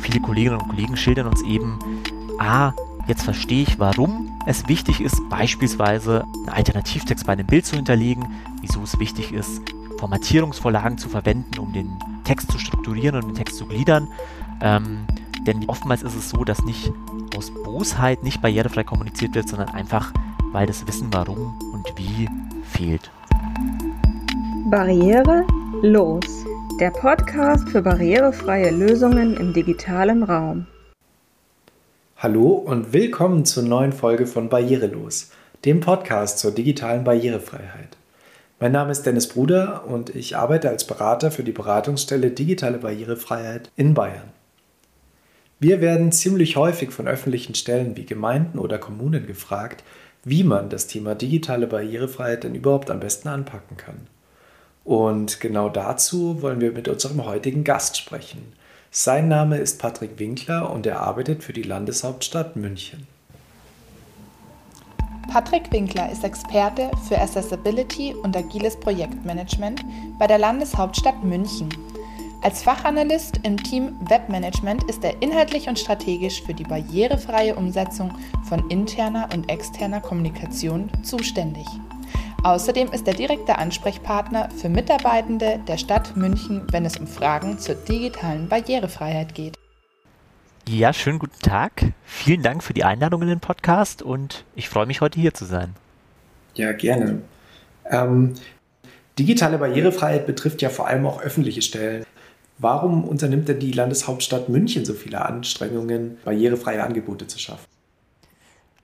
Viele Kolleginnen und Kollegen schildern uns eben, ah, jetzt verstehe ich, warum es wichtig ist, beispielsweise einen Alternativtext bei einem Bild zu hinterlegen, wieso es wichtig ist, Formatierungsvorlagen zu verwenden, um den Text zu strukturieren und den Text zu gliedern. Ähm, denn oftmals ist es so, dass nicht aus Bosheit nicht barrierefrei kommuniziert wird, sondern einfach, weil das Wissen warum und wie fehlt. Barriere los. Der Podcast für barrierefreie Lösungen im digitalen Raum. Hallo und willkommen zur neuen Folge von Barrierelos, dem Podcast zur digitalen Barrierefreiheit. Mein Name ist Dennis Bruder und ich arbeite als Berater für die Beratungsstelle Digitale Barrierefreiheit in Bayern. Wir werden ziemlich häufig von öffentlichen Stellen wie Gemeinden oder Kommunen gefragt, wie man das Thema digitale Barrierefreiheit denn überhaupt am besten anpacken kann. Und genau dazu wollen wir mit unserem heutigen Gast sprechen. Sein Name ist Patrick Winkler und er arbeitet für die Landeshauptstadt München. Patrick Winkler ist Experte für Accessibility und agiles Projektmanagement bei der Landeshauptstadt München. Als Fachanalyst im Team Webmanagement ist er inhaltlich und strategisch für die barrierefreie Umsetzung von interner und externer Kommunikation zuständig. Außerdem ist er direkter Ansprechpartner für Mitarbeitende der Stadt München, wenn es um Fragen zur digitalen Barrierefreiheit geht. Ja, schönen guten Tag. Vielen Dank für die Einladung in den Podcast und ich freue mich, heute hier zu sein. Ja, gerne. Ähm, digitale Barrierefreiheit betrifft ja vor allem auch öffentliche Stellen. Warum unternimmt denn die Landeshauptstadt München so viele Anstrengungen, barrierefreie Angebote zu schaffen?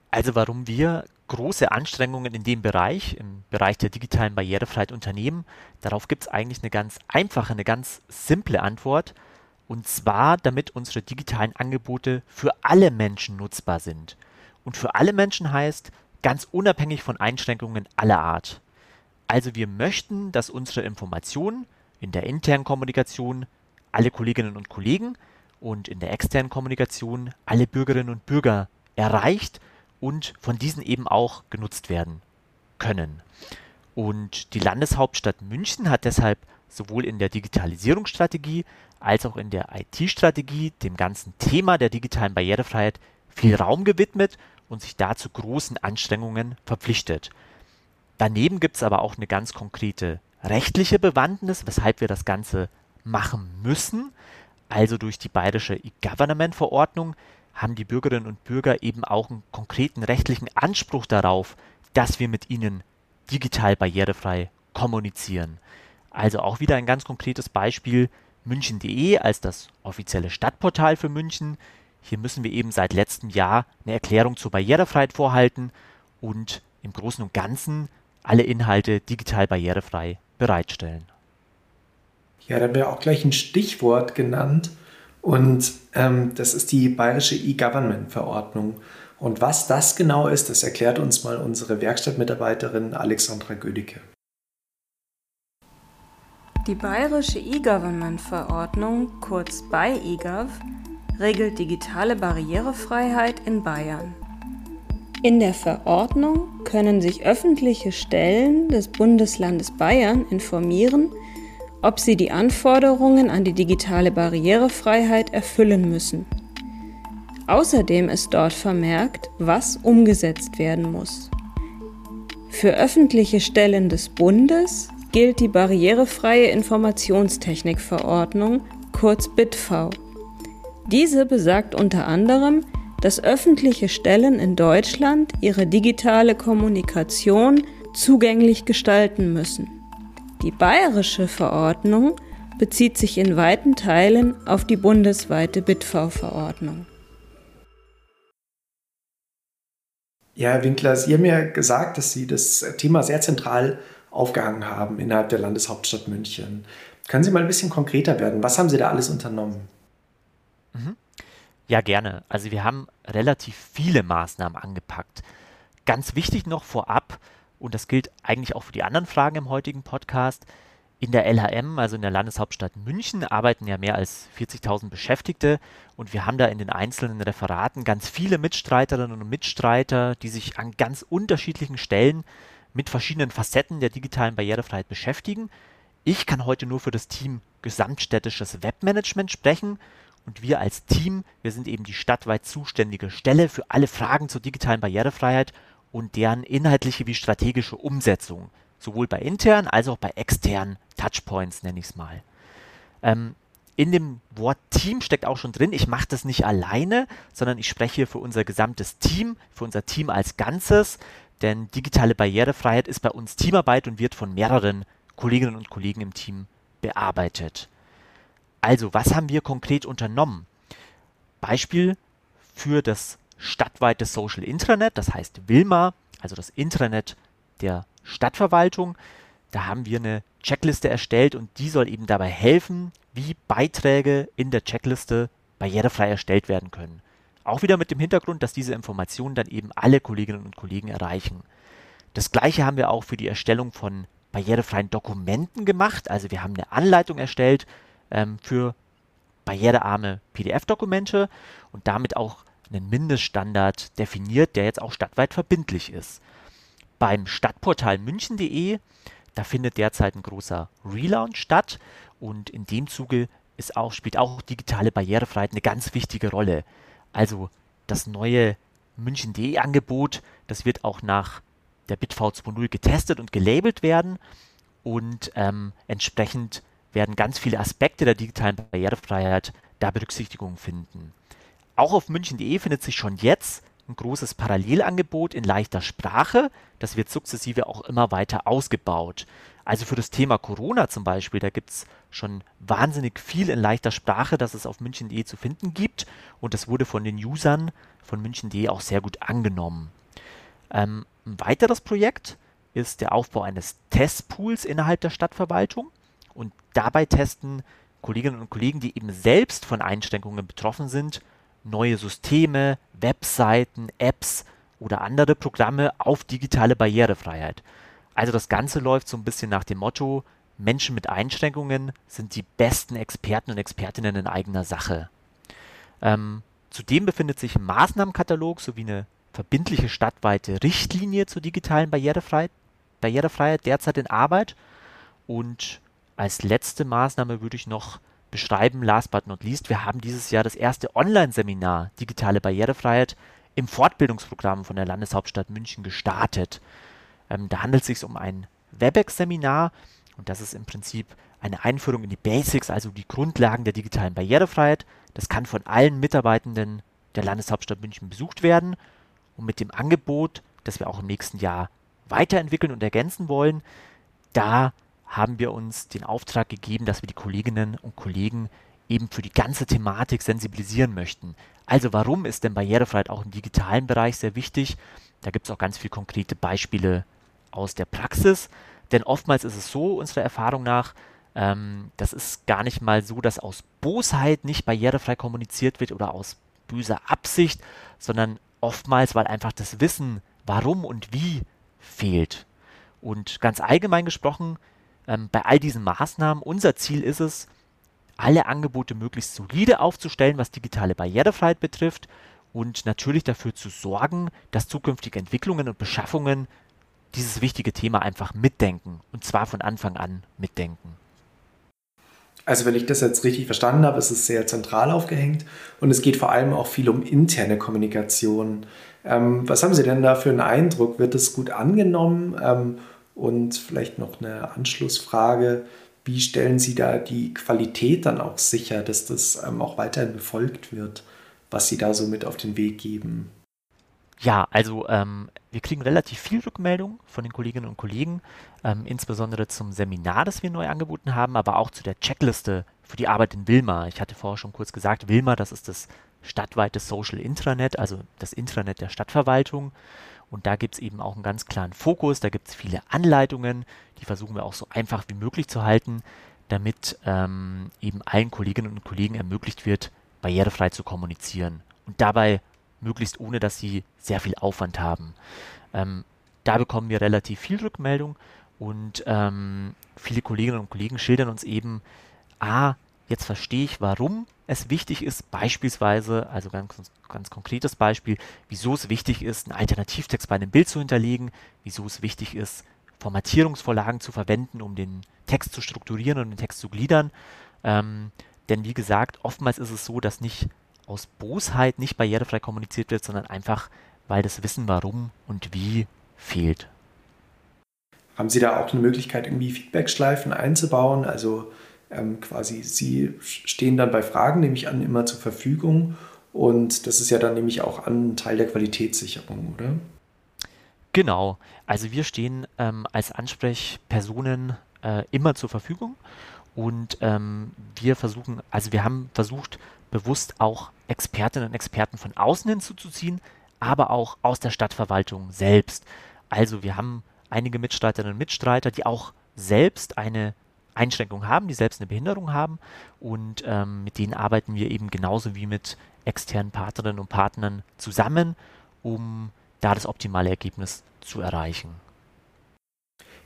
Also warum wir große Anstrengungen in dem Bereich, im Bereich der digitalen Barrierefreiheit unternehmen? Darauf gibt es eigentlich eine ganz einfache, eine ganz simple Antwort. Und zwar, damit unsere digitalen Angebote für alle Menschen nutzbar sind. Und für alle Menschen heißt ganz unabhängig von Einschränkungen aller Art. Also wir möchten, dass unsere Informationen in der internen Kommunikation alle Kolleginnen und Kollegen und in der externen Kommunikation alle Bürgerinnen und Bürger erreicht und von diesen eben auch genutzt werden können. Und die Landeshauptstadt München hat deshalb sowohl in der Digitalisierungsstrategie als auch in der IT-Strategie dem ganzen Thema der digitalen Barrierefreiheit viel Raum gewidmet und sich dazu großen Anstrengungen verpflichtet. Daneben gibt es aber auch eine ganz konkrete rechtliche Bewandtnis, weshalb wir das Ganze machen müssen. Also durch die bayerische E-Government-Verordnung haben die Bürgerinnen und Bürger eben auch einen konkreten rechtlichen Anspruch darauf, dass wir mit ihnen digital barrierefrei kommunizieren. Also auch wieder ein ganz konkretes Beispiel münchen.de als das offizielle Stadtportal für München. Hier müssen wir eben seit letztem Jahr eine Erklärung zur Barrierefreiheit vorhalten und im Großen und Ganzen alle Inhalte digital barrierefrei bereitstellen. Ja, da wäre auch gleich ein Stichwort genannt, und ähm, das ist die bayerische E-Government-Verordnung. Und was das genau ist, das erklärt uns mal unsere Werkstattmitarbeiterin Alexandra Gödicke. Die bayerische E-Government-Verordnung, kurz BayEGov, regelt digitale Barrierefreiheit in Bayern. In der Verordnung können sich öffentliche Stellen des Bundeslandes Bayern informieren, ob sie die Anforderungen an die digitale Barrierefreiheit erfüllen müssen. Außerdem ist dort vermerkt, was umgesetzt werden muss. Für öffentliche Stellen des Bundes gilt die Barrierefreie Informationstechnikverordnung, kurz BITV. Diese besagt unter anderem, dass öffentliche Stellen in Deutschland ihre digitale Kommunikation zugänglich gestalten müssen. Die bayerische Verordnung bezieht sich in weiten Teilen auf die bundesweite BitV-Verordnung. Ja, Herr Winkler, Sie haben ja gesagt, dass Sie das Thema sehr zentral aufgehangen haben innerhalb der Landeshauptstadt München. Können Sie mal ein bisschen konkreter werden? Was haben Sie da alles unternommen? Mhm. Ja, gerne. Also wir haben relativ viele Maßnahmen angepackt. Ganz wichtig noch vorab, und das gilt eigentlich auch für die anderen Fragen im heutigen Podcast. In der LHM, also in der Landeshauptstadt München, arbeiten ja mehr als 40.000 Beschäftigte und wir haben da in den einzelnen Referaten ganz viele Mitstreiterinnen und Mitstreiter, die sich an ganz unterschiedlichen Stellen mit verschiedenen Facetten der digitalen Barrierefreiheit beschäftigen. Ich kann heute nur für das Team Gesamtstädtisches Webmanagement sprechen und wir als Team, wir sind eben die stadtweit zuständige Stelle für alle Fragen zur digitalen Barrierefreiheit und deren inhaltliche wie strategische Umsetzung, sowohl bei internen als auch bei externen Touchpoints, nenne ich es mal. Ähm, in dem Wort Team steckt auch schon drin, ich mache das nicht alleine, sondern ich spreche hier für unser gesamtes Team, für unser Team als Ganzes, denn digitale Barrierefreiheit ist bei uns Teamarbeit und wird von mehreren Kolleginnen und Kollegen im Team bearbeitet. Also, was haben wir konkret unternommen? Beispiel für das stadtweite Social Intranet, das heißt Wilma, also das Intranet der Stadtverwaltung. Da haben wir eine Checkliste erstellt und die soll eben dabei helfen, wie Beiträge in der Checkliste barrierefrei erstellt werden können. Auch wieder mit dem Hintergrund, dass diese Informationen dann eben alle Kolleginnen und Kollegen erreichen. Das gleiche haben wir auch für die Erstellung von barrierefreien Dokumenten gemacht. Also wir haben eine Anleitung erstellt ähm, für barrierearme PDF-Dokumente und damit auch einen Mindeststandard definiert, der jetzt auch stadtweit verbindlich ist. Beim Stadtportal münchen.de, da findet derzeit ein großer Relaunch statt und in dem Zuge ist auch, spielt auch digitale Barrierefreiheit eine ganz wichtige Rolle. Also das neue München.de Angebot, das wird auch nach der BitV 2.0 getestet und gelabelt werden und ähm, entsprechend werden ganz viele Aspekte der digitalen Barrierefreiheit da Berücksichtigung finden. Auch auf münchen.de findet sich schon jetzt ein großes Parallelangebot in leichter Sprache. Das wird sukzessive auch immer weiter ausgebaut. Also für das Thema Corona zum Beispiel, da gibt es schon wahnsinnig viel in leichter Sprache, das es auf münchen.de zu finden gibt. Und das wurde von den Usern von münchen.de auch sehr gut angenommen. Ähm, ein weiteres Projekt ist der Aufbau eines Testpools innerhalb der Stadtverwaltung. Und dabei testen Kolleginnen und Kollegen, die eben selbst von Einschränkungen betroffen sind, neue Systeme, Webseiten, Apps oder andere Programme auf digitale Barrierefreiheit. Also das Ganze läuft so ein bisschen nach dem Motto, Menschen mit Einschränkungen sind die besten Experten und Expertinnen in eigener Sache. Ähm, zudem befindet sich ein Maßnahmenkatalog sowie eine verbindliche stadtweite Richtlinie zur digitalen Barrierefreiheit, Barrierefreiheit derzeit in Arbeit. Und als letzte Maßnahme würde ich noch beschreiben, last but not least, wir haben dieses Jahr das erste Online-Seminar Digitale Barrierefreiheit im Fortbildungsprogramm von der Landeshauptstadt München gestartet. Ähm, da handelt es sich um ein WebEx-Seminar und das ist im Prinzip eine Einführung in die Basics, also die Grundlagen der digitalen Barrierefreiheit. Das kann von allen Mitarbeitenden der Landeshauptstadt München besucht werden und mit dem Angebot, das wir auch im nächsten Jahr weiterentwickeln und ergänzen wollen, da haben wir uns den Auftrag gegeben, dass wir die Kolleginnen und Kollegen eben für die ganze Thematik sensibilisieren möchten. Also warum ist denn Barrierefreiheit auch im digitalen Bereich sehr wichtig? Da gibt es auch ganz viele konkrete Beispiele aus der Praxis. Denn oftmals ist es so, unserer Erfahrung nach, ähm, das ist gar nicht mal so, dass aus Bosheit nicht barrierefrei kommuniziert wird oder aus böser Absicht, sondern oftmals, weil einfach das Wissen, warum und wie fehlt. Und ganz allgemein gesprochen ähm, bei all diesen Maßnahmen. Unser Ziel ist es, alle Angebote möglichst solide aufzustellen, was digitale Barrierefreiheit betrifft und natürlich dafür zu sorgen, dass zukünftige Entwicklungen und Beschaffungen dieses wichtige Thema einfach mitdenken und zwar von Anfang an mitdenken. Also wenn ich das jetzt richtig verstanden habe, ist es sehr zentral aufgehängt und es geht vor allem auch viel um interne Kommunikation. Ähm, was haben Sie denn da für einen Eindruck? Wird es gut angenommen? Ähm, und vielleicht noch eine Anschlussfrage. Wie stellen Sie da die Qualität dann auch sicher, dass das ähm, auch weiterhin befolgt wird, was Sie da so mit auf den Weg geben? Ja, also ähm, wir kriegen relativ viel Rückmeldung von den Kolleginnen und Kollegen, ähm, insbesondere zum Seminar, das wir neu angeboten haben, aber auch zu der Checkliste für die Arbeit in Wilma. Ich hatte vorher schon kurz gesagt, Wilma, das ist das stadtweite Social Intranet, also das Intranet der Stadtverwaltung. Und da gibt es eben auch einen ganz klaren Fokus, da gibt es viele Anleitungen, die versuchen wir auch so einfach wie möglich zu halten, damit ähm, eben allen Kolleginnen und Kollegen ermöglicht wird, barrierefrei zu kommunizieren. Und dabei möglichst ohne, dass sie sehr viel Aufwand haben. Ähm, da bekommen wir relativ viel Rückmeldung und ähm, viele Kolleginnen und Kollegen schildern uns eben, ah, jetzt verstehe ich, warum es wichtig ist, beispielsweise, also ganz, ganz konkretes Beispiel, wieso es wichtig ist, einen Alternativtext bei einem Bild zu hinterlegen, wieso es wichtig ist, Formatierungsvorlagen zu verwenden, um den Text zu strukturieren und den Text zu gliedern. Ähm, Denn wie gesagt, oftmals ist es so, dass nicht aus Bosheit nicht barrierefrei kommuniziert wird, sondern einfach, weil das Wissen warum und wie fehlt. Haben Sie da auch eine Möglichkeit, irgendwie Feedbackschleifen einzubauen? Also ähm, quasi Sie stehen dann bei Fragen, nehme ich an, immer zur Verfügung. Und das ist ja dann nämlich auch ein Teil der Qualitätssicherung, oder? Genau. Also wir stehen ähm, als Ansprechpersonen äh, immer zur Verfügung und ähm, wir versuchen, also wir haben versucht, bewusst auch Expertinnen und Experten von außen hinzuzuziehen, aber auch aus der Stadtverwaltung selbst. Also wir haben einige Mitstreiterinnen und Mitstreiter, die auch selbst eine Einschränkung haben, die selbst eine Behinderung haben und ähm, mit denen arbeiten wir eben genauso wie mit externen Partnerinnen und Partnern zusammen, um da das optimale Ergebnis zu erreichen.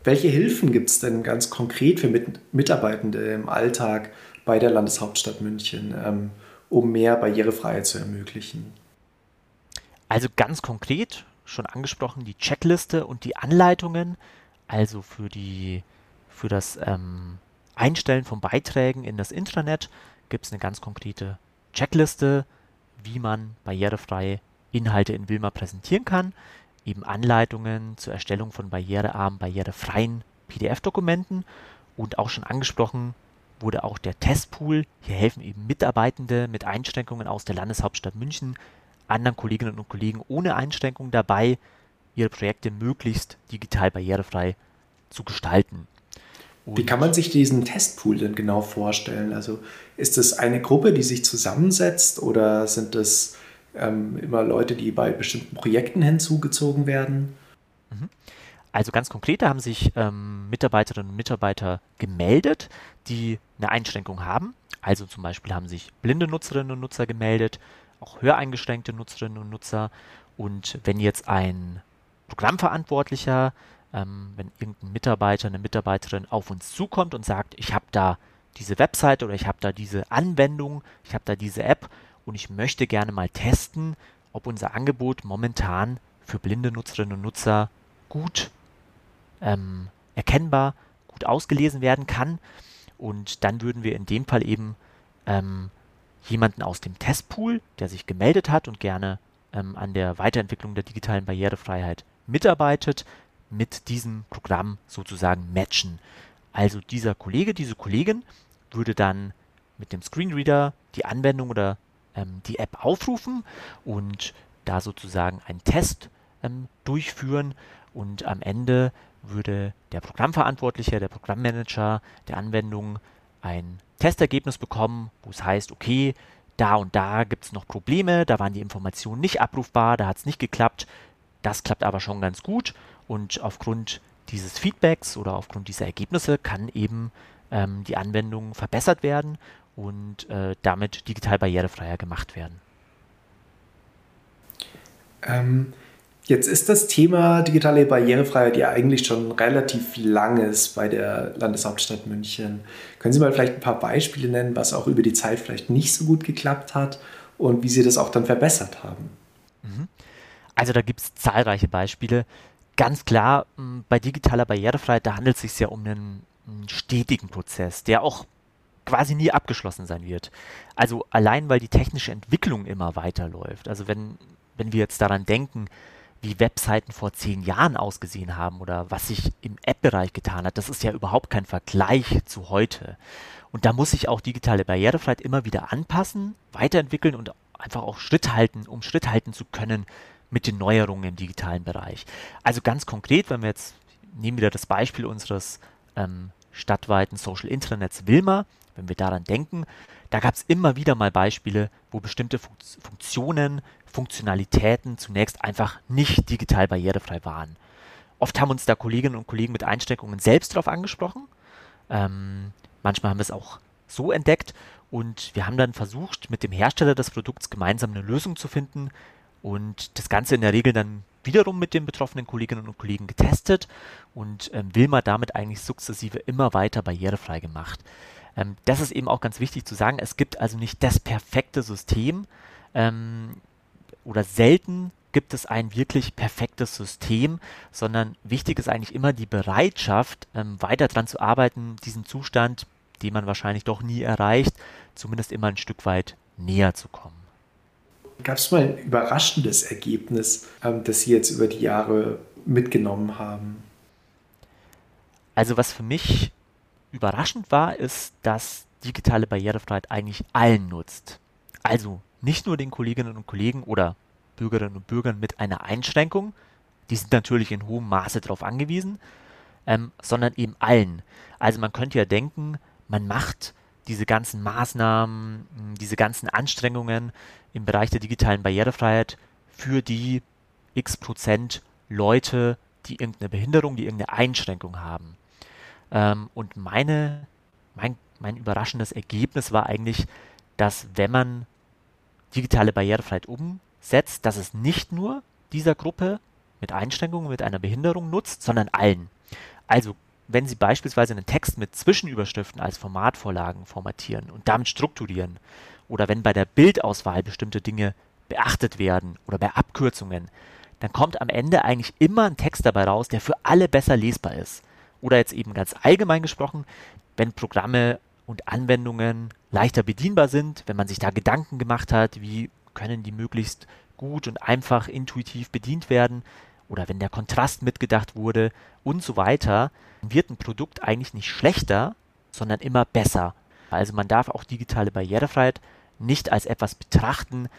Welche Hilfen gibt es denn ganz konkret für Mitarbeitende im Alltag bei der Landeshauptstadt München, ähm, um mehr Barrierefreiheit zu ermöglichen? Also ganz konkret, schon angesprochen, die Checkliste und die Anleitungen, also für, die, für das ähm, Einstellen von Beiträgen in das Intranet gibt es eine ganz konkrete Checkliste, wie man barrierefrei Inhalte in Wilma präsentieren kann eben Anleitungen zur Erstellung von barrierearmen, barrierefreien PDF-Dokumenten und auch schon angesprochen wurde auch der Testpool. Hier helfen eben Mitarbeitende mit Einschränkungen aus der Landeshauptstadt München anderen Kolleginnen und Kollegen ohne Einschränkung dabei, ihre Projekte möglichst digital barrierefrei zu gestalten. Und Wie kann man sich diesen Testpool denn genau vorstellen? Also ist es eine Gruppe, die sich zusammensetzt oder sind es ähm, immer Leute, die bei bestimmten Projekten hinzugezogen werden? Mhm. Also ganz konkret, da haben sich ähm, Mitarbeiterinnen und Mitarbeiter gemeldet, die eine Einschränkung haben. Also zum Beispiel haben sich blinde Nutzerinnen und Nutzer gemeldet, auch höreingeschränkte Nutzerinnen und Nutzer. Und wenn jetzt ein Programmverantwortlicher, ähm, wenn irgendein Mitarbeiter, eine Mitarbeiterin auf uns zukommt und sagt, ich habe da diese Website oder ich habe da diese Anwendung, ich habe da diese App und ich möchte gerne mal testen, ob unser Angebot momentan für blinde Nutzerinnen und Nutzer gut ähm, erkennbar, gut ausgelesen werden kann. Und dann würden wir in dem Fall eben ähm, jemanden aus dem Testpool, der sich gemeldet hat und gerne ähm, an der Weiterentwicklung der digitalen Barrierefreiheit mitarbeitet, mit diesem Programm sozusagen matchen. Also dieser Kollege, diese Kollegin würde dann mit dem Screenreader die Anwendung oder ähm, die App aufrufen und da sozusagen einen Test ähm, durchführen und am Ende würde der Programmverantwortliche, der Programmmanager der Anwendung ein Testergebnis bekommen, wo es heißt, okay, da und da gibt es noch Probleme, da waren die Informationen nicht abrufbar, da hat es nicht geklappt, das klappt aber schon ganz gut und aufgrund dieses Feedbacks oder aufgrund dieser Ergebnisse kann eben ähm, die Anwendung verbessert werden und äh, damit digital barrierefreier gemacht werden. Ähm, jetzt ist das Thema digitale Barrierefreiheit ja eigentlich schon relativ langes bei der Landeshauptstadt München. Können Sie mal vielleicht ein paar Beispiele nennen, was auch über die Zeit vielleicht nicht so gut geklappt hat und wie Sie das auch dann verbessert haben? Mhm. Also da gibt es zahlreiche Beispiele. Ganz klar, bei digitaler Barrierefreiheit, da handelt es sich ja um einen, einen stetigen Prozess, der auch quasi nie abgeschlossen sein wird. Also allein weil die technische Entwicklung immer weiterläuft. Also wenn, wenn wir jetzt daran denken, wie Webseiten vor zehn Jahren ausgesehen haben oder was sich im App-Bereich getan hat, das ist ja überhaupt kein Vergleich zu heute. Und da muss sich auch digitale Barrierefreiheit immer wieder anpassen, weiterentwickeln und einfach auch Schritt halten, um Schritt halten zu können mit den Neuerungen im digitalen Bereich. Also ganz konkret, wenn wir jetzt nehmen wieder das Beispiel unseres ähm, stadtweiten Social Intranets Wilma, wenn wir daran denken, da gab es immer wieder mal Beispiele, wo bestimmte Funktionen, Funktionalitäten zunächst einfach nicht digital barrierefrei waren. Oft haben uns da Kolleginnen und Kollegen mit Einsteckungen selbst darauf angesprochen. Ähm, manchmal haben wir es auch so entdeckt und wir haben dann versucht, mit dem Hersteller des Produkts gemeinsam eine Lösung zu finden und das Ganze in der Regel dann wiederum mit den betroffenen Kolleginnen und Kollegen getestet und ähm, Wilma damit eigentlich sukzessive immer weiter barrierefrei gemacht. Ähm, das ist eben auch ganz wichtig zu sagen. Es gibt also nicht das perfekte System ähm, oder selten gibt es ein wirklich perfektes System, sondern wichtig ist eigentlich immer die Bereitschaft, ähm, weiter daran zu arbeiten, diesen Zustand, den man wahrscheinlich doch nie erreicht, zumindest immer ein Stück weit näher zu kommen. Gab es mal ein überraschendes Ergebnis, ähm, das Sie jetzt über die Jahre mitgenommen haben? Also was für mich überraschend war, ist, dass digitale Barrierefreiheit eigentlich allen nutzt. Also nicht nur den Kolleginnen und Kollegen oder Bürgerinnen und Bürgern mit einer Einschränkung, die sind natürlich in hohem Maße darauf angewiesen, ähm, sondern eben allen. Also man könnte ja denken, man macht diese ganzen Maßnahmen, diese ganzen Anstrengungen im Bereich der digitalen Barrierefreiheit für die x Prozent Leute, die irgendeine Behinderung, die irgendeine Einschränkung haben. Ähm, und meine, mein, mein überraschendes Ergebnis war eigentlich, dass wenn man digitale Barrierefreiheit umsetzt, dass es nicht nur dieser Gruppe mit Einschränkungen, mit einer Behinderung nutzt, sondern allen. Also wenn Sie beispielsweise einen Text mit Zwischenüberschriften als Formatvorlagen formatieren und damit strukturieren, oder wenn bei der Bildauswahl bestimmte Dinge beachtet werden oder bei Abkürzungen, dann kommt am Ende eigentlich immer ein Text dabei raus, der für alle besser lesbar ist. Oder jetzt eben ganz allgemein gesprochen, wenn Programme und Anwendungen leichter bedienbar sind, wenn man sich da Gedanken gemacht hat, wie können die möglichst gut und einfach intuitiv bedient werden, oder wenn der Kontrast mitgedacht wurde und so weiter, wird ein Produkt eigentlich nicht schlechter, sondern immer besser. Also man darf auch digitale Barrierefreiheit nicht als etwas betrachten,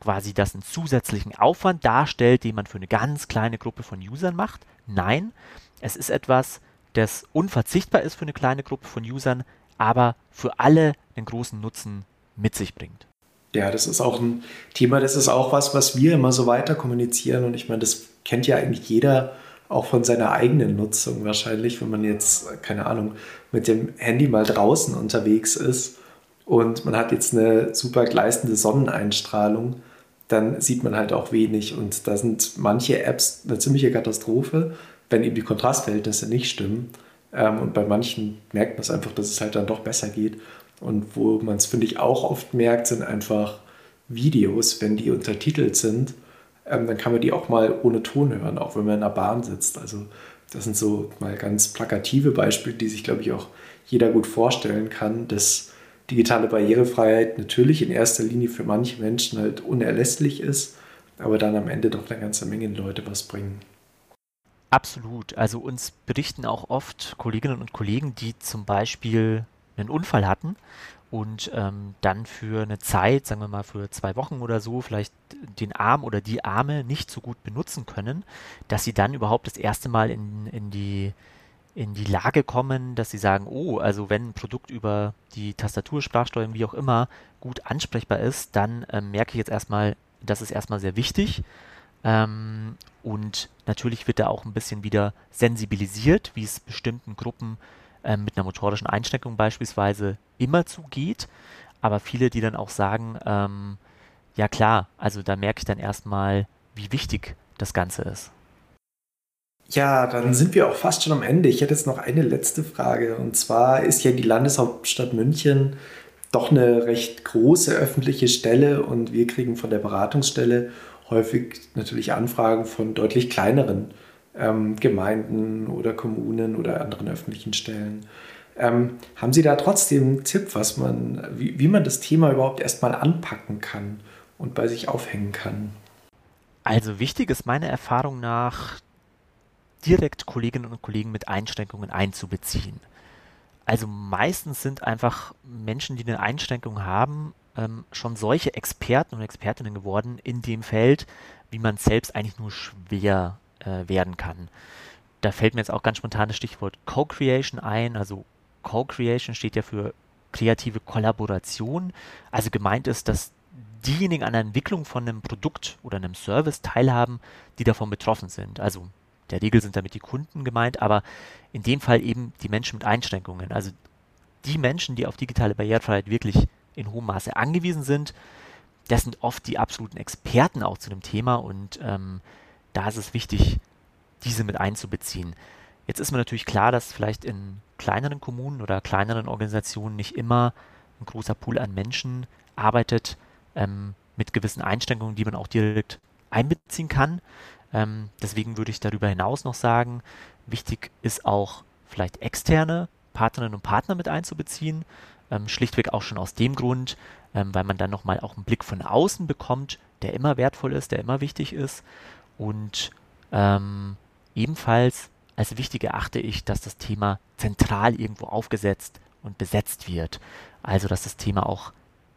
quasi das einen zusätzlichen Aufwand darstellt, den man für eine ganz kleine Gruppe von Usern macht. Nein, es ist etwas, das unverzichtbar ist für eine kleine Gruppe von Usern, aber für alle einen großen Nutzen mit sich bringt. Ja, das ist auch ein Thema, das ist auch was, was wir immer so weiter kommunizieren. Und ich meine, das kennt ja eigentlich jeder auch von seiner eigenen Nutzung wahrscheinlich, wenn man jetzt, keine Ahnung, mit dem Handy mal draußen unterwegs ist und man hat jetzt eine super gleißende Sonneneinstrahlung, dann sieht man halt auch wenig. Und da sind manche Apps eine ziemliche Katastrophe, wenn eben die Kontrastverhältnisse nicht stimmen. Ähm, und bei manchen merkt man es einfach, dass es halt dann doch besser geht. Und wo man es, finde ich, auch oft merkt, sind einfach Videos, wenn die untertitelt sind, ähm, dann kann man die auch mal ohne Ton hören, auch wenn man in der Bahn sitzt. Also das sind so mal ganz plakative Beispiele, die sich, glaube ich, auch jeder gut vorstellen kann, dass digitale Barrierefreiheit natürlich in erster Linie für manche Menschen halt unerlässlich ist, aber dann am Ende doch eine ganze Menge Leute was bringen. Absolut. Also uns berichten auch oft Kolleginnen und Kollegen, die zum Beispiel einen Unfall hatten und ähm, dann für eine Zeit, sagen wir mal für zwei Wochen oder so, vielleicht den Arm oder die Arme nicht so gut benutzen können, dass sie dann überhaupt das erste Mal in, in die in die Lage kommen, dass sie sagen, oh, also wenn ein Produkt über die Tastatur, Sprachsteuerung, wie auch immer, gut ansprechbar ist, dann ähm, merke ich jetzt erstmal, das ist erstmal sehr wichtig. Ähm, und natürlich wird da auch ein bisschen wieder sensibilisiert, wie es bestimmten Gruppen ähm, mit einer motorischen Einschränkung beispielsweise immer zugeht. Aber viele, die dann auch sagen, ähm, ja klar, also da merke ich dann erstmal, wie wichtig das Ganze ist. Ja, dann sind wir auch fast schon am Ende. Ich hätte jetzt noch eine letzte Frage. Und zwar ist ja die Landeshauptstadt München doch eine recht große öffentliche Stelle und wir kriegen von der Beratungsstelle häufig natürlich Anfragen von deutlich kleineren ähm, Gemeinden oder Kommunen oder anderen öffentlichen Stellen. Ähm, haben Sie da trotzdem einen Tipp, was man, wie, wie man das Thema überhaupt erstmal anpacken kann und bei sich aufhängen kann? Also wichtig ist meiner Erfahrung nach, direkt Kolleginnen und Kollegen mit Einschränkungen einzubeziehen. Also meistens sind einfach Menschen, die eine Einschränkung haben, ähm, schon solche Experten und Expertinnen geworden in dem Feld, wie man selbst eigentlich nur schwer äh, werden kann. Da fällt mir jetzt auch ganz spontan das Stichwort Co-Creation ein. Also Co-Creation steht ja für kreative Kollaboration. Also gemeint ist, dass diejenigen an der Entwicklung von einem Produkt oder einem Service teilhaben, die davon betroffen sind. Also der Regel sind damit die Kunden gemeint, aber in dem Fall eben die Menschen mit Einschränkungen. Also die Menschen, die auf digitale Barrierefreiheit wirklich in hohem Maße angewiesen sind, das sind oft die absoluten Experten auch zu dem Thema und ähm, da ist es wichtig, diese mit einzubeziehen. Jetzt ist mir natürlich klar, dass vielleicht in kleineren Kommunen oder kleineren Organisationen nicht immer ein großer Pool an Menschen arbeitet ähm, mit gewissen Einschränkungen, die man auch direkt einbeziehen kann. Ähm, deswegen würde ich darüber hinaus noch sagen, wichtig ist auch vielleicht externe Partnerinnen und Partner mit einzubeziehen. ähm, schlichtweg auch schon aus dem Grund, ähm, weil man dann nochmal auch einen Blick von außen bekommt, der immer wertvoll ist, der immer wichtig ist. Und ähm, ebenfalls als wichtig erachte ich, dass das Thema zentral irgendwo aufgesetzt und besetzt wird. Also dass das Thema auch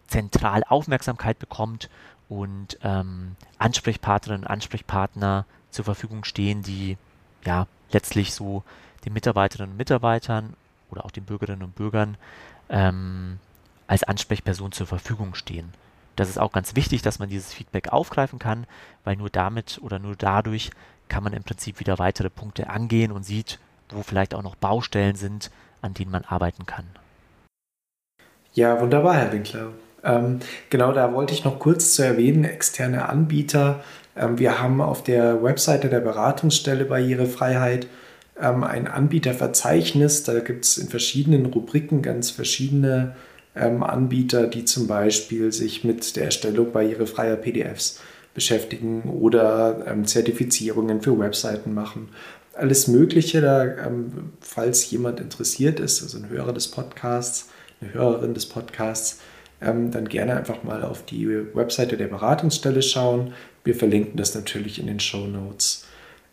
zentral Aufmerksamkeit bekommt und ähm, Ansprechpartnerinnen und Ansprechpartner zur Verfügung stehen, die ja letztlich so den Mitarbeiterinnen und Mitarbeitern oder auch den Bürgerinnen und Bürgern ähm, als Ansprechperson zur Verfügung stehen. Das ist auch ganz wichtig, dass man dieses Feedback aufgreifen kann, weil nur damit oder nur dadurch kann man im Prinzip wieder weitere Punkte angehen und sieht, wo vielleicht auch noch Baustellen sind, an denen man arbeiten kann. Ja, wunderbar, Herr Winkler. Ähm, genau, da wollte ich noch kurz zu erwähnen, externe Anbieter. Ähm, wir haben auf der Webseite der Beratungsstelle Barrierefreiheit ähm, ein Anbieterverzeichnis. Da gibt es in verschiedenen Rubriken ganz verschiedene ähm, Anbieter, die zum Beispiel sich mit der Erstellung barrierefreier PDFs beschäftigen oder ähm, Zertifizierungen für Webseiten machen. Alles Mögliche, da, ähm, falls jemand interessiert ist, also ein Hörer des Podcasts, eine Hörerin des Podcasts, ähm, dann gerne einfach mal auf die Webseite der Beratungsstelle schauen. Wir verlinken das natürlich in den Show Notes.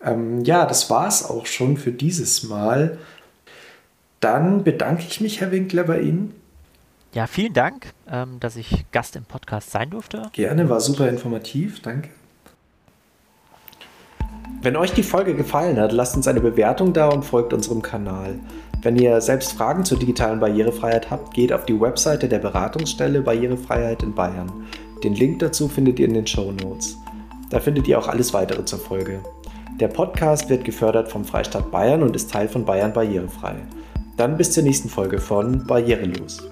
Ähm, ja, das war es auch schon für dieses Mal. Dann bedanke ich mich, Herr Winkler, bei Ihnen. Ja, vielen Dank, ähm, dass ich Gast im Podcast sein durfte. Gerne, war super informativ. Danke. Wenn euch die Folge gefallen hat, lasst uns eine Bewertung da und folgt unserem Kanal. Wenn ihr selbst Fragen zur digitalen Barrierefreiheit habt, geht auf die Webseite der Beratungsstelle Barrierefreiheit in Bayern. Den Link dazu findet ihr in den Show Notes. Da findet ihr auch alles weitere zur Folge. Der Podcast wird gefördert vom Freistaat Bayern und ist Teil von Bayern Barrierefrei. Dann bis zur nächsten Folge von Barrierelos.